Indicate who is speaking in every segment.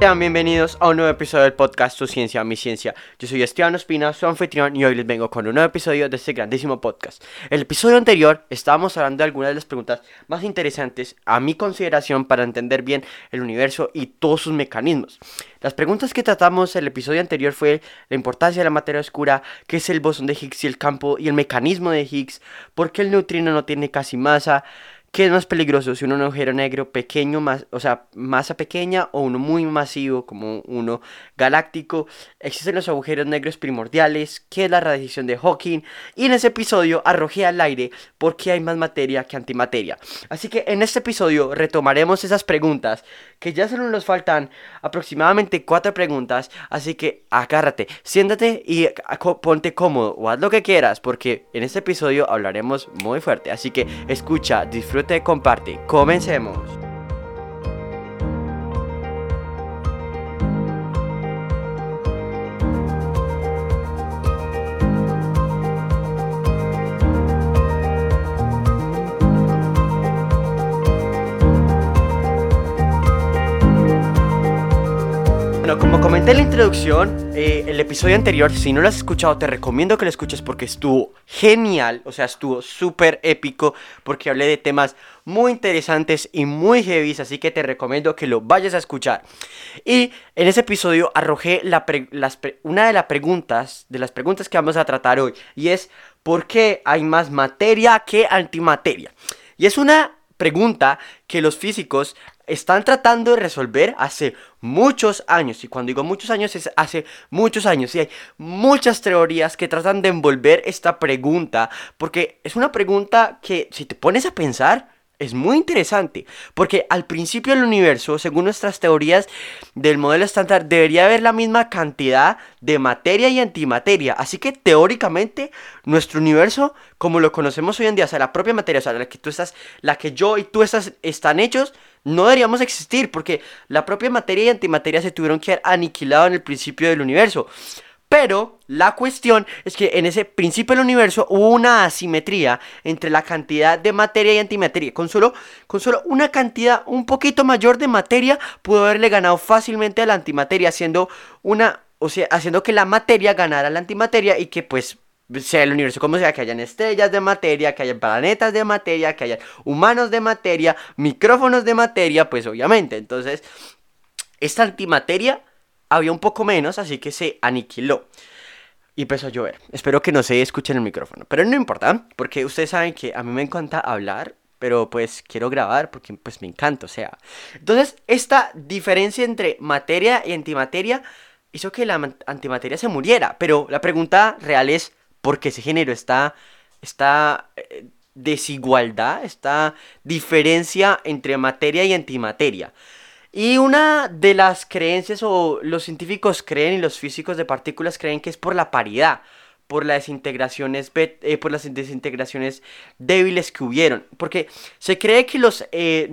Speaker 1: Sean bienvenidos a un nuevo episodio del podcast Tu Ciencia, Mi Ciencia. Yo soy Esteban Ospina, su anfitrión, y hoy les vengo con un nuevo episodio de este grandísimo podcast. El episodio anterior estábamos hablando de algunas de las preguntas más interesantes a mi consideración para entender bien el universo y todos sus mecanismos. Las preguntas que tratamos en el episodio anterior fue la importancia de la materia oscura, qué es el bosón de Higgs y el campo y el mecanismo de Higgs, por qué el neutrino no tiene casi masa, ¿Qué es más peligroso? Si un agujero negro pequeño, más, o sea, masa pequeña o uno muy masivo como uno galáctico? ¿Existen los agujeros negros primordiales? ¿Qué es la radiación de Hawking? Y en ese episodio arrojé al aire por qué hay más materia que antimateria. Así que en este episodio retomaremos esas preguntas que ya solo nos faltan aproximadamente cuatro preguntas. Así que agárrate, siéntate y ponte cómodo o haz lo que quieras porque en este episodio hablaremos muy fuerte. Así que escucha, disfruta te comparte. Comencemos. Como comenté en la introducción, eh, el episodio anterior, si no lo has escuchado, te recomiendo que lo escuches porque estuvo genial, o sea, estuvo súper épico, porque hablé de temas muy interesantes y muy heavy, así que te recomiendo que lo vayas a escuchar. Y en ese episodio arrojé una de las preguntas, de las preguntas que vamos a tratar hoy, y es, ¿por qué hay más materia que antimateria? Y es una pregunta que los físicos están tratando de resolver hace muchos años. Y cuando digo muchos años es hace muchos años. Y hay muchas teorías que tratan de envolver esta pregunta. Porque es una pregunta que si te pones a pensar es muy interesante, porque al principio del universo, según nuestras teorías del modelo estándar, debería haber la misma cantidad de materia y antimateria. Así que teóricamente, nuestro universo, como lo conocemos hoy en día, o sea, la propia materia, o sea, la que tú estás, la que yo y tú estás, están hechos, no deberíamos existir, porque la propia materia y antimateria se tuvieron que haber aniquilado en el principio del universo. Pero la cuestión es que en ese principio del universo hubo una asimetría entre la cantidad de materia y antimateria. Con solo, con solo una cantidad un poquito mayor de materia pudo haberle ganado fácilmente a la antimateria, haciendo una, o sea, haciendo que la materia ganara a la antimateria y que pues sea el universo como sea, que hayan estrellas de materia, que hayan planetas de materia, que hayan humanos de materia, micrófonos de materia, pues obviamente. Entonces, esta antimateria había un poco menos, así que se aniquiló. Y empezó a llover. Espero que no se escuche en el micrófono. Pero no importa, porque ustedes saben que a mí me encanta hablar, pero pues quiero grabar porque pues me encanta, o sea. Entonces, esta diferencia entre materia y antimateria hizo que la antimateria se muriera. Pero la pregunta real es, ¿por qué se generó esta, esta eh, desigualdad, esta diferencia entre materia y antimateria? Y una de las creencias o los científicos creen y los físicos de partículas creen que es por la paridad, por las desintegraciones, eh, por las desintegraciones débiles que hubieron. Porque se cree que los, eh,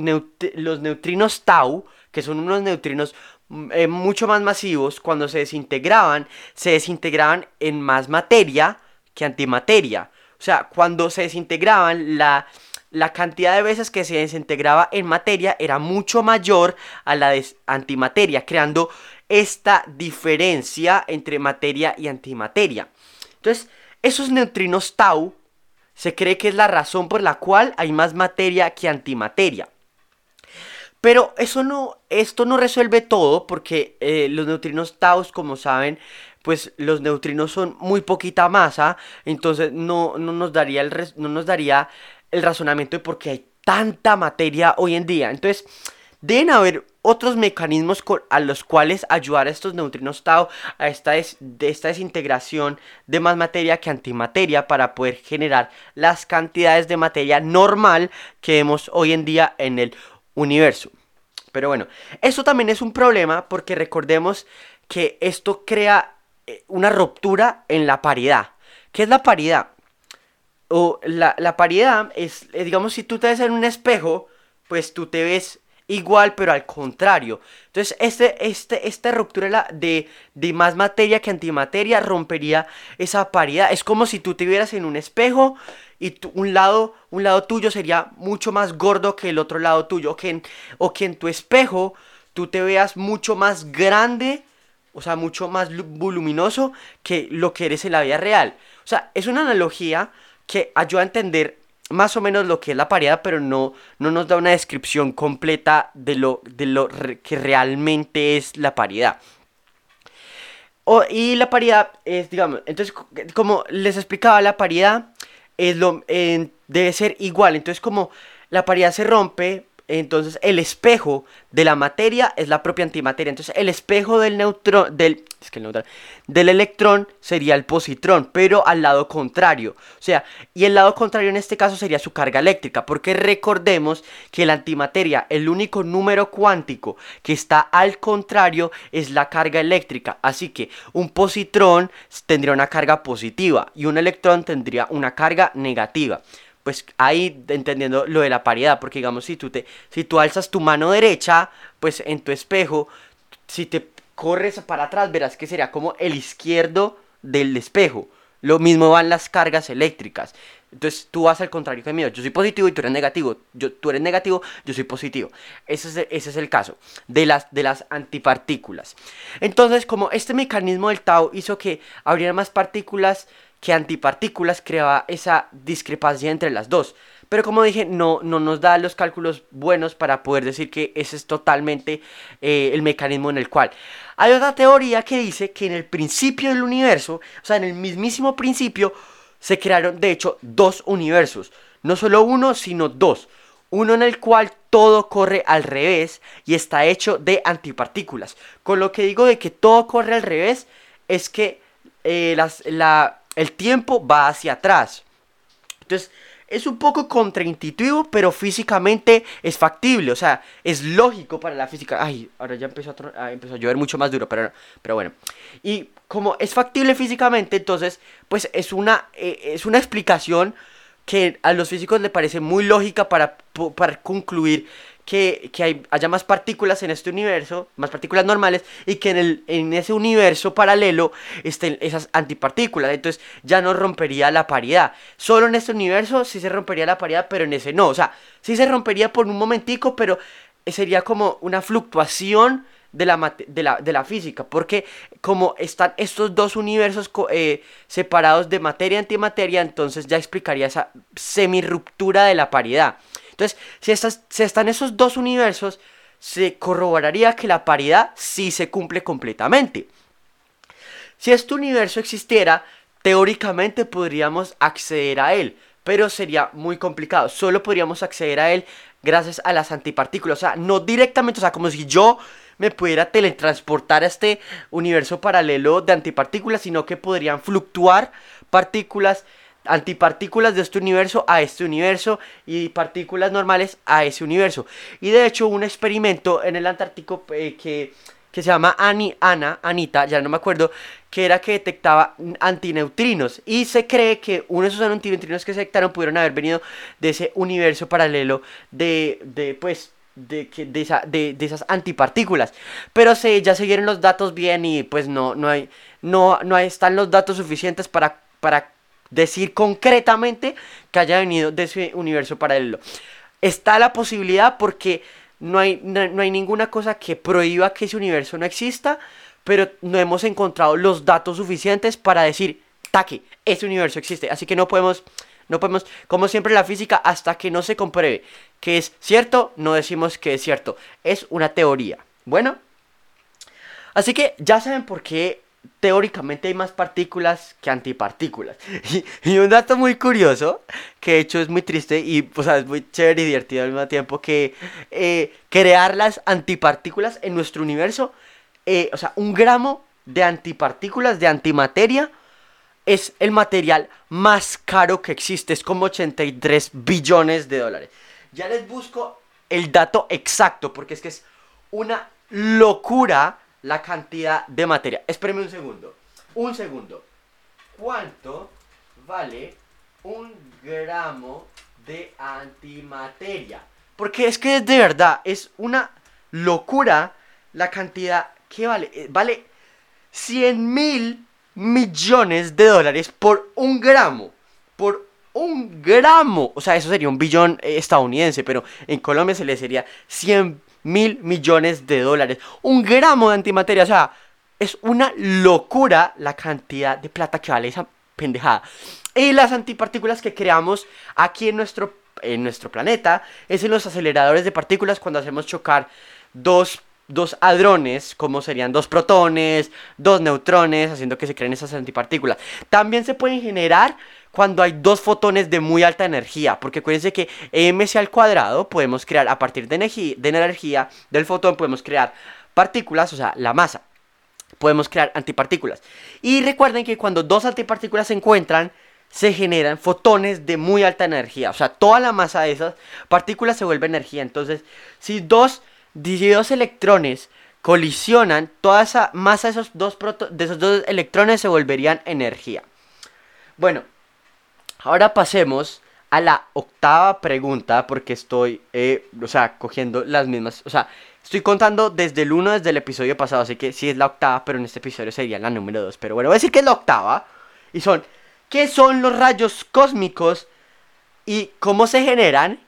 Speaker 1: los neutrinos tau, que son unos neutrinos mm, eh, mucho más masivos, cuando se desintegraban, se desintegraban en más materia que antimateria. O sea, cuando se desintegraban, la la cantidad de veces que se desintegraba en materia era mucho mayor a la de antimateria, creando esta diferencia entre materia y antimateria. Entonces, esos neutrinos tau se cree que es la razón por la cual hay más materia que antimateria. Pero eso no, esto no resuelve todo porque eh, los neutrinos tau, como saben, pues los neutrinos son muy poquita masa, entonces no, no nos daría el no nos daría el razonamiento de por qué hay tanta materia hoy en día. Entonces, deben haber otros mecanismos a los cuales ayudar a estos neutrinos tau a esta, de esta desintegración de más materia que antimateria para poder generar las cantidades de materia normal que vemos hoy en día en el universo. Pero bueno, esto también es un problema porque recordemos que esto crea una ruptura en la paridad. ¿Qué es la paridad? o la, paridad es, eh, digamos, si tú te ves en un espejo, pues tú te ves igual, pero al contrario. Entonces, este, este, esta ruptura de, de más materia que antimateria rompería esa paridad. Es como si tú te vieras en un espejo y un, lado, un lado tuyo sería mucho más gordo que el otro lado tuyo. Que en, o que en tu espejo tú te veas mucho más grande, o sea, mucho más voluminoso que lo que eres en la vida real. O sea, es una analogía que ayuda a entender más o menos lo que es la paridad, pero no, no nos da una descripción completa de lo, de lo que realmente es la paridad. y la paridad es, digamos, entonces, como les explicaba, la paridad es lo, debe ser igual. Entonces, como la paridad se rompe, entonces el espejo de la materia es la propia antimateria. Entonces el espejo del neutrón, del, es que el del electrón sería el positrón, pero al lado contrario. O sea, y el lado contrario en este caso sería su carga eléctrica, porque recordemos que la antimateria, el único número cuántico que está al contrario es la carga eléctrica. Así que un positrón tendría una carga positiva y un electrón tendría una carga negativa pues ahí entendiendo lo de la paridad, porque digamos, si tú, te, si tú alzas tu mano derecha, pues en tu espejo, si te corres para atrás, verás que sería como el izquierdo del espejo. Lo mismo van las cargas eléctricas. Entonces tú vas al contrario que mío. Yo soy positivo y tú eres negativo. Yo, tú eres negativo, yo soy positivo. Ese es, ese es el caso de las, de las antipartículas. Entonces, como este mecanismo del Tau hizo que abriera más partículas que antipartículas creaba esa discrepancia entre las dos. Pero como dije, no, no nos da los cálculos buenos para poder decir que ese es totalmente eh, el mecanismo en el cual. Hay otra teoría que dice que en el principio del universo, o sea, en el mismísimo principio, se crearon de hecho dos universos. No solo uno, sino dos. Uno en el cual todo corre al revés y está hecho de antipartículas. Con lo que digo de que todo corre al revés es que eh, las, la, el tiempo va hacia atrás. Entonces, es un poco contraintuitivo, pero físicamente es factible, o sea, es lógico para la física. Ay, ahora ya empezó a, empezó a llover mucho más duro, pero, pero bueno. Y como es factible físicamente, entonces, pues es una, eh, es una explicación que a los físicos le parece muy lógica para, para concluir que, hay, haya más partículas en este universo, más partículas normales, y que en, el, en ese universo paralelo estén esas antipartículas. Entonces ya no rompería la paridad. Solo en este universo sí se rompería la paridad, pero en ese no. O sea, sí se rompería por un momentico, pero sería como una fluctuación de la, de la, de la física, porque como están estos dos universos eh, separados de materia y antimateria, entonces ya explicaría esa semi-ruptura de la paridad. Entonces, si, estas, están esos dos universos, se corroboraría que la paridad sí se cumple completamente. Si este universo existiera, teóricamente podríamos acceder a él, pero sería muy complicado. Solo podríamos acceder a él gracias a las antipartículas. O sea, no directamente, o sea, como si yo me pudiera teletransportar a este universo paralelo de antipartículas, sino que podrían fluctuar partículas antipartículas de este universo a este universo y partículas normales a ese universo. Y de hecho un experimento en el Antártico eh, que, se llama Ani, Ana, Anita, ya no me acuerdo, que era que detectaba antineutrinos. Y se cree que uno de esos antineutrinos que se detectaron pudieron haber venido de ese universo paralelo de, de pues, de, de, esa, de, esas antipartículas. Pero se, ya se los datos bien y pues no, no hay, no, no están los datos suficientes para, para decir concretamente que haya venido de ese universo paralelo. Está la posibilidad porque no hay, no, hay ninguna cosa que prohíba que ese universo no exista, pero no hemos encontrado los datos suficientes para decir, taque, ese universo existe. Así que no podemos, no podemos, como siempre la física, hasta que no se compruebe que es cierto, no decimos que es cierto. Es una teoría. Bueno, así que ya saben por qué teóricamente hay más partículas que antipartículas. Y, un dato muy curioso, que de hecho es muy triste y o sea, es muy chévere y divertido al mismo tiempo, que eh, crear las antipartículas en nuestro universo, eh, o sea, un gramo de antipartículas, de antimateria, es el material más caro que existe, es como 83 billones de dólares. Ya les busco el dato exacto, porque es que es una locura la cantidad de materia. Espérenme un segundo. Un segundo. ¿Cuánto vale un gramo de antimateria? Porque es que de verdad es una locura la cantidad que vale. Eh, vale 100 mil millones de dólares por un gramo. Por un gramo. O sea, eso sería un billón estadounidense, pero en Colombia se le sería 100 mil millones de dólares. Un gramo de antimateria, o sea, es una locura la cantidad de plata que vale esa pendejada. Y las antipartículas que creamos aquí en nuestro, en nuestro planeta es en los aceleradores de partículas cuando hacemos chocar dos dos hadrones, como serían dos protones, dos neutrones, haciendo que se creen esas antipartículas. También se pueden generar cuando hay dos fotones de muy alta energía, porque acuérdense que mc al cuadrado podemos crear a partir de, energía, de energía del fotón, podemos crear partículas, o sea, la masa. Podemos crear antipartículas. Y recuerden que cuando dos antipartículas se encuentran, se generan fotones de muy alta energía. O sea, toda la masa de esas partículas se vuelve energía. Entonces, si dos, dos electrones colisionan, toda esa masa de esos dos, de esos dos electrones se volverían energía. Bueno, ahora pasemos a la octava pregunta porque estoy, eh, o sea, cogiendo las mismas, o sea, estoy contando desde el 1, desde el episodio pasado, así que sí es la octava, pero en este episodio sería la número 2. Pero bueno, voy a decir que es la octava. Y son, ¿qué son los rayos cósmicos y cómo se generan?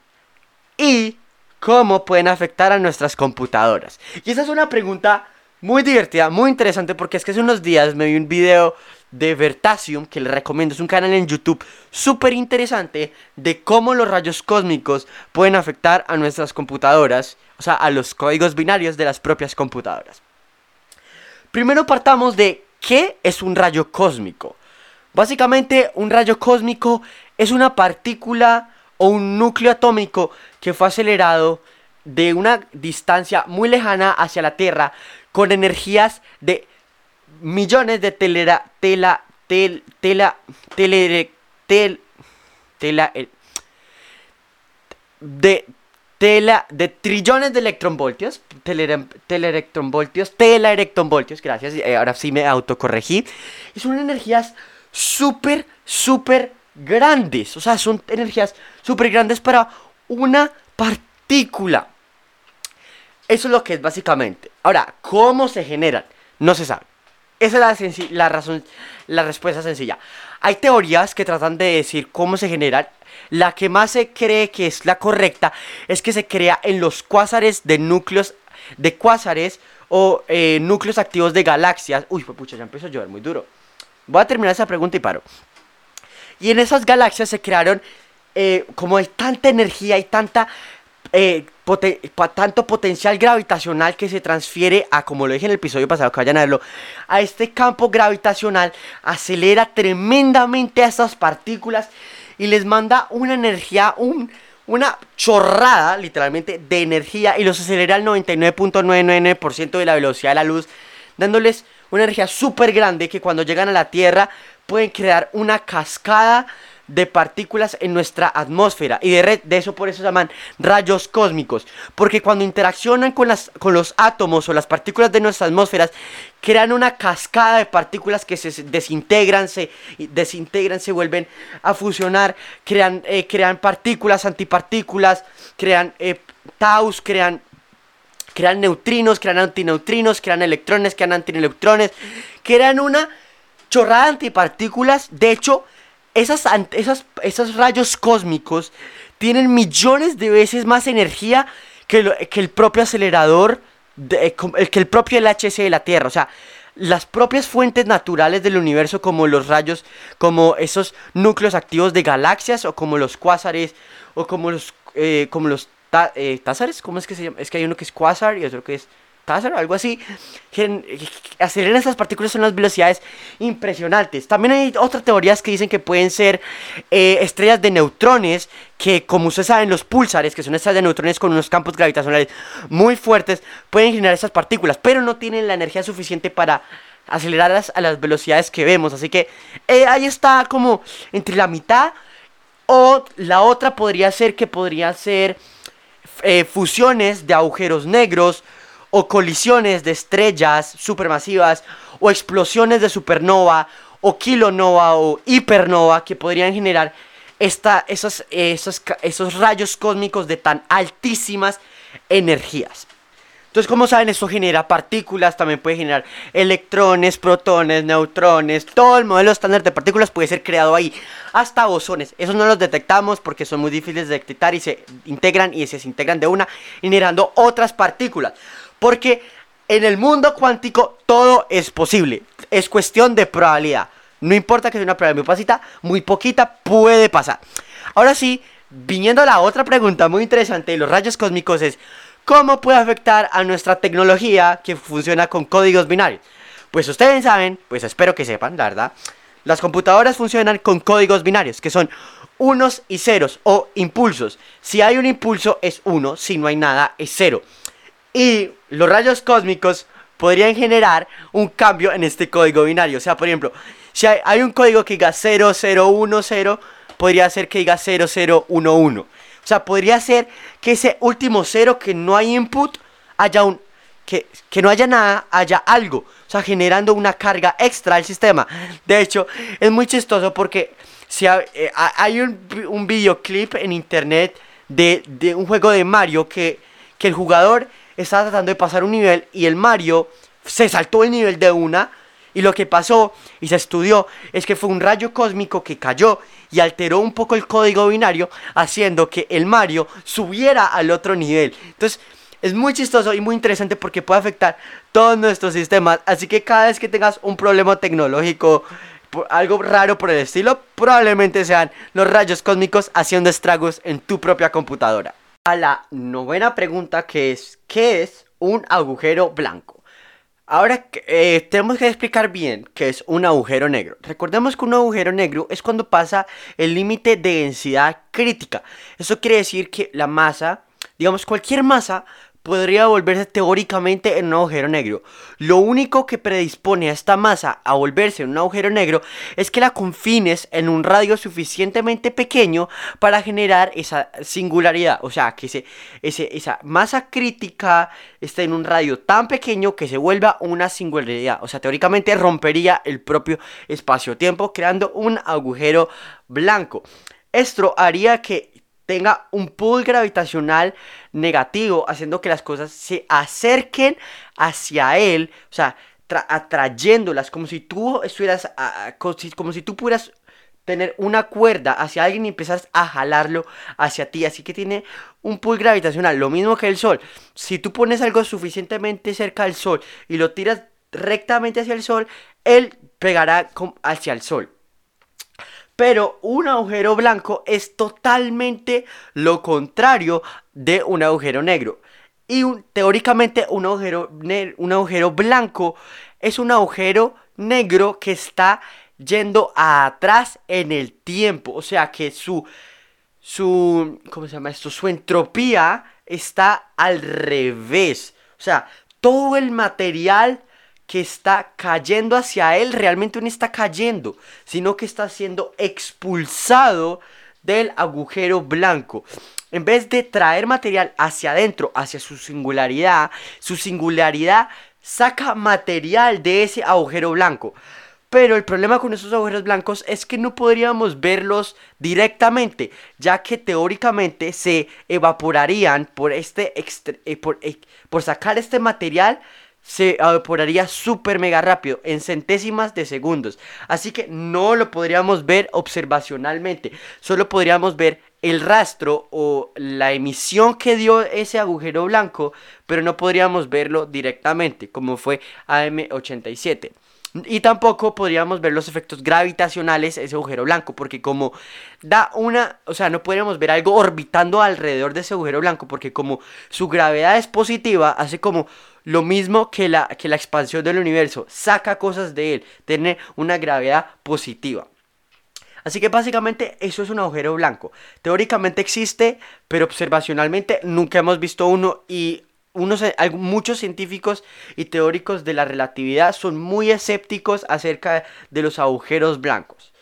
Speaker 1: Y cómo pueden afectar a nuestras computadoras. Y esa es una pregunta muy divertida, muy interesante, porque es que hace unos días me vi un video de Vertasium, que les recomiendo, es un canal en YouTube súper interesante de cómo los rayos cósmicos pueden afectar a nuestras computadoras, o sea, a los códigos binarios de las propias computadoras. Primero partamos de qué es un rayo cósmico. Básicamente, un rayo cósmico es una partícula o un núcleo atómico que fue acelerado de una distancia muy lejana hacia la Tierra con energías de millones de telera, tela, tel, tela, tele, tel, tela, de tela, de trillones de electronvoltios, tele, teleelectronvoltios, telaelectronvoltios, gracias, eh, ahora sí me autocorregí, y son energías súper, súper grandes, o sea, son energías súper grandes para una partícula. Eso es lo que es básicamente. Ahora, ¿cómo se generan? No se sabe. Esa es la, la, razón, la respuesta sencilla. Hay teorías que tratan de decir cómo se generan. La que más se cree que es la correcta es que se crea en los cuásares de núcleos de cuásares o eh, núcleos activos de galaxias. Uy, pues pucha, ya empezó a llover muy duro. Voy a terminar esa pregunta y paro. Y en esas galaxias se crearon, eh, como hay tanta energía y tanta eh, tanto potencial gravitacional que se transfiere a, como lo dije en el episodio pasado, que vayan a verlo, a este campo gravitacional, acelera tremendamente a estas partículas y les manda una energía, un, una chorrada, literalmente, de energía y los acelera al 99.999% de la velocidad de la luz, dándoles una energía súper grande que cuando llegan a la Tierra pueden crear una cascada de partículas en nuestra atmósfera y de, de eso por eso se llaman rayos cósmicos porque cuando interaccionan con, las, con los átomos o las partículas de nuestras atmósferas crean una cascada de partículas que se desintegran se desintegran se vuelven a fusionar crean, eh, crean partículas antipartículas crean eh, taus crean crean neutrinos crean antineutrinos crean electrones crean antinelectrones crean una chorrada de antipartículas. De hecho esas, esos rayos cósmicos tienen millones de veces más energía que, que el propio acelerador, de, que el propio LHC de la Tierra. O sea, las propias fuentes naturales del universo como los rayos, como esos núcleos activos de galaxias o como los cuásares o como los, eh, como los eh, tázares, ¿cómo es que se llama? Es que hay uno que es cuásar y otro que es algo así, aceleran esas partículas son unas velocidades impresionantes. También hay otras teorías que dicen que pueden ser eh, estrellas de neutrones, que como ustedes saben, los pulsares, que son estrellas de neutrones con unos campos gravitacionales muy fuertes, pueden generar esas partículas, pero no tienen la energía suficiente para acelerarlas a las velocidades que vemos. Así que eh, ahí está como entre la mitad. O la otra podría ser que podría ser eh, fusiones de agujeros negros o colisiones de estrellas supermasivas o explosiones de supernova o kilonova o hipernova que podrían generar esta, esos, esos, esos rayos cósmicos de tan altísimas energías. Entonces, como saben, esto genera partículas, también puede generar electrones, protones, neutrones. Todo el modelo estándar de partículas puede ser creado ahí. Hasta bosones. Esos no los detectamos porque son muy difíciles de detectar y se integran y se desintegran de una, generando otras partículas. Porque en el mundo cuántico todo es posible. Es cuestión de probabilidad. No importa que sea una probabilidad muy pasita, muy poquita, puede pasar. Ahora sí, viniendo a la otra pregunta muy interesante de los rayos cósmicos es ¿Cómo puede afectar a nuestra tecnología que funciona con códigos binarios? Pues ustedes saben, pues espero que sepan, la verdad. Las computadoras funcionan con códigos binarios, que son unos y ceros o impulsos. Si hay un impulso es uno, si no hay nada es cero. Y los rayos cósmicos podrían generar un cambio en este código binario. O sea, por ejemplo, si hay, un código que diga 0010, podría ser que diga 0011. O sea, podría ser que ese último cero que no hay input haya un que, que, no haya nada, haya algo. O sea, generando una carga extra al sistema. De hecho, es muy chistoso porque si eh, hay, un, un, videoclip en internet de, de, un juego de Mario que, que el jugador estaba tratando de pasar un nivel y el Mario se saltó el nivel de una. Y lo que pasó y se estudió es que fue un rayo cósmico que cayó y alteró un poco el código binario, haciendo que el Mario subiera al otro nivel. Entonces, es muy chistoso y muy interesante porque puede afectar todos nuestros sistemas. Así que cada vez que tengas un problema tecnológico, algo raro por el estilo, probablemente sean los rayos cósmicos haciendo estragos en tu propia computadora. A la novena pregunta que es, ¿qué es un agujero blanco? Ahora eh, tenemos que explicar bien qué es un agujero negro. Recordemos que un agujero negro es cuando pasa el límite de densidad crítica. Eso quiere decir que la masa, digamos cualquier masa, podría volverse teóricamente en un agujero negro. Lo único que predispone a esta masa a volverse en un agujero negro es que la confines en un radio suficientemente pequeño para generar esa singularidad. O sea, que ese, esa masa crítica esté en un radio tan pequeño que se vuelva una singularidad. O sea, teóricamente rompería el propio espacio-tiempo creando un agujero blanco. Esto haría que tenga un pool gravitacional negativo, haciendo que las cosas se acerquen hacia él, o sea, atrayéndolas, como si tú estuvieras, como si tú pudieras tener una cuerda hacia alguien y empezaras a jalarlo hacia ti. Así que tiene un pool gravitacional, lo mismo que el Sol. Si tú pones algo suficientemente cerca del Sol y lo tiras rectamente hacia el Sol, él pegará hacia el Sol. Pero un agujero blanco es totalmente lo contrario de un agujero negro. Y teóricamente un agujero, un agujero blanco es un agujero negro que está yendo atrás en el tiempo. O sea que su, su, ¿cómo se llama esto? Su entropía está al revés. O sea, todo el material que está cayendo hacia él realmente no está cayendo, sino que está siendo expulsado del agujero blanco. En vez de traer material hacia adentro, hacia su singularidad, su singularidad saca material de ese agujero blanco. Pero el problema con esos agujeros blancos es que no podríamos verlos directamente, ya que teóricamente se evaporarían por, este eh, por, eh, por sacar este material se evaporaría súper mega rápido, en centésimas de segundos. Así que no lo podríamos ver observacionalmente, solo podríamos ver el rastro o la emisión que dio ese agujero blanco, pero no podríamos verlo directamente, como fue AM87. Y tampoco podríamos ver los efectos gravitacionales ese agujero blanco, porque como da una, o sea, no podríamos ver algo orbitando alrededor de ese agujero blanco, porque como su gravedad es positiva, hace como lo mismo que la, que la expansión del universo, saca cosas de él, tiene una gravedad positiva. Así que básicamente eso es un agujero blanco. Teóricamente existe, pero observacionalmente nunca hemos visto uno y unos, muchos científicos y teóricos de la relatividad son muy escépticos acerca de los agujeros blancos.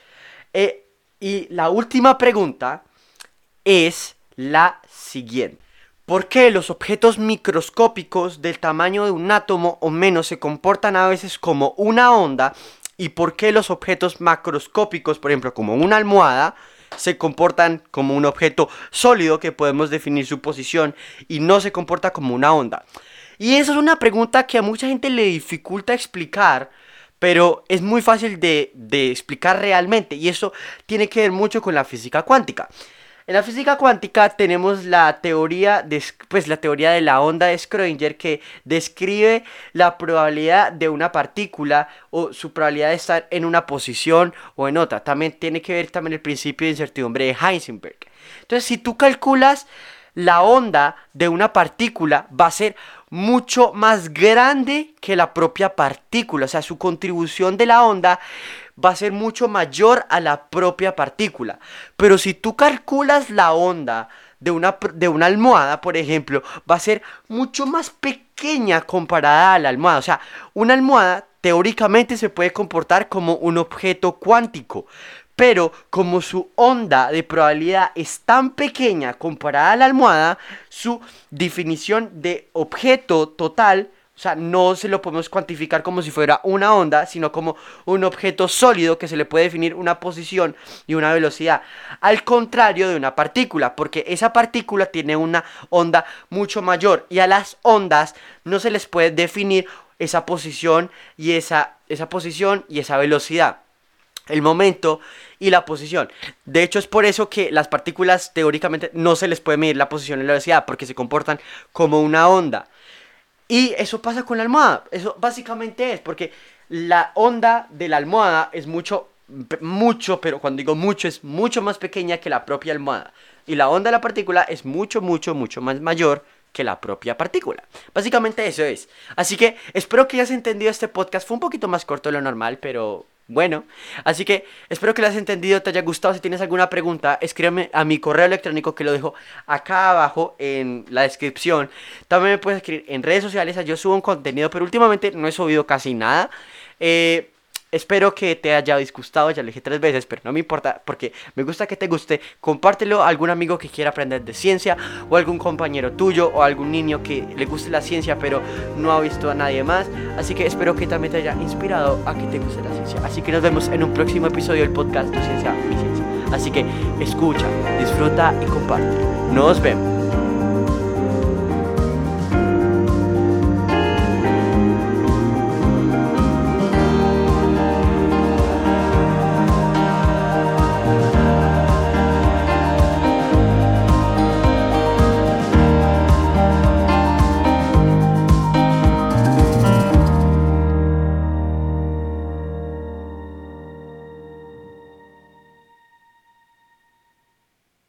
Speaker 1: Eh, y la última pregunta es la siguiente. ¿Por qué los objetos microscópicos del tamaño de un átomo o menos se comportan a veces como una onda? ¿Y por qué los objetos macroscópicos, por ejemplo, como una almohada, se comportan como un objeto sólido que podemos definir su posición y no se comporta como una onda? Y eso es una pregunta que a mucha gente le dificulta explicar, pero es muy fácil de, de explicar realmente. Y eso tiene que ver mucho con la física cuántica. En la física cuántica tenemos la teoría de, pues, la teoría de la onda de Schrödinger que describe la probabilidad de una partícula o su probabilidad de estar en una posición o en otra. También tiene que ver también el principio de incertidumbre de Heisenberg. Entonces, si tú calculas la onda de una partícula va a ser mucho más grande que la propia partícula. O sea, su contribución de la onda va a ser mucho mayor a la propia partícula. Pero si tú calculas la onda de una, de una almohada, por ejemplo, va a ser mucho más pequeña comparada a la almohada. O sea, una almohada teóricamente se puede comportar como un objeto cuántico. Pero como su onda de probabilidad es tan pequeña comparada a la almohada, su definición de objeto total o sea, no se lo podemos cuantificar como si fuera una onda, sino como un objeto sólido que se le puede definir una posición y una velocidad. Al contrario de una partícula, porque esa partícula tiene una onda mucho mayor y a las ondas no se les puede definir esa posición y esa, esa posición y esa velocidad el momento y la posición. De hecho, es por eso que las partículas teóricamente no se les puede medir la posición y la velocidad, porque se comportan como una onda. Y eso pasa con la almohada. Eso básicamente es porque la onda de la almohada es mucho, mucho, pero cuando digo mucho es mucho más pequeña que la propia almohada. Y la onda de la partícula es mucho, mucho, mucho más mayor que la propia partícula. Básicamente eso es. Así que espero que hayas entendido este podcast. Fue un poquito más corto de lo normal, pero bueno, así que espero que lo hayas entendido, te haya gustado. Si tienes alguna pregunta, escríbeme a mi correo electrónico que lo dejo acá abajo en la descripción. También me puedes escribir en redes sociales, yo subo un contenido, pero últimamente no he subido casi nada. Eh, Espero que te haya disgustado, ya lo dije tres veces, pero no me importa porque me gusta que te guste. Compártelo a algún amigo que quiera aprender de ciencia o algún compañero tuyo o algún niño que le guste la ciencia pero no ha visto a nadie más. Así que espero que también te haya inspirado a que te guste la ciencia. Así que nos vemos en un próximo episodio del podcast Tu Ciencia, Mi Ciencia. Así que escucha, disfruta y comparte. Nos vemos.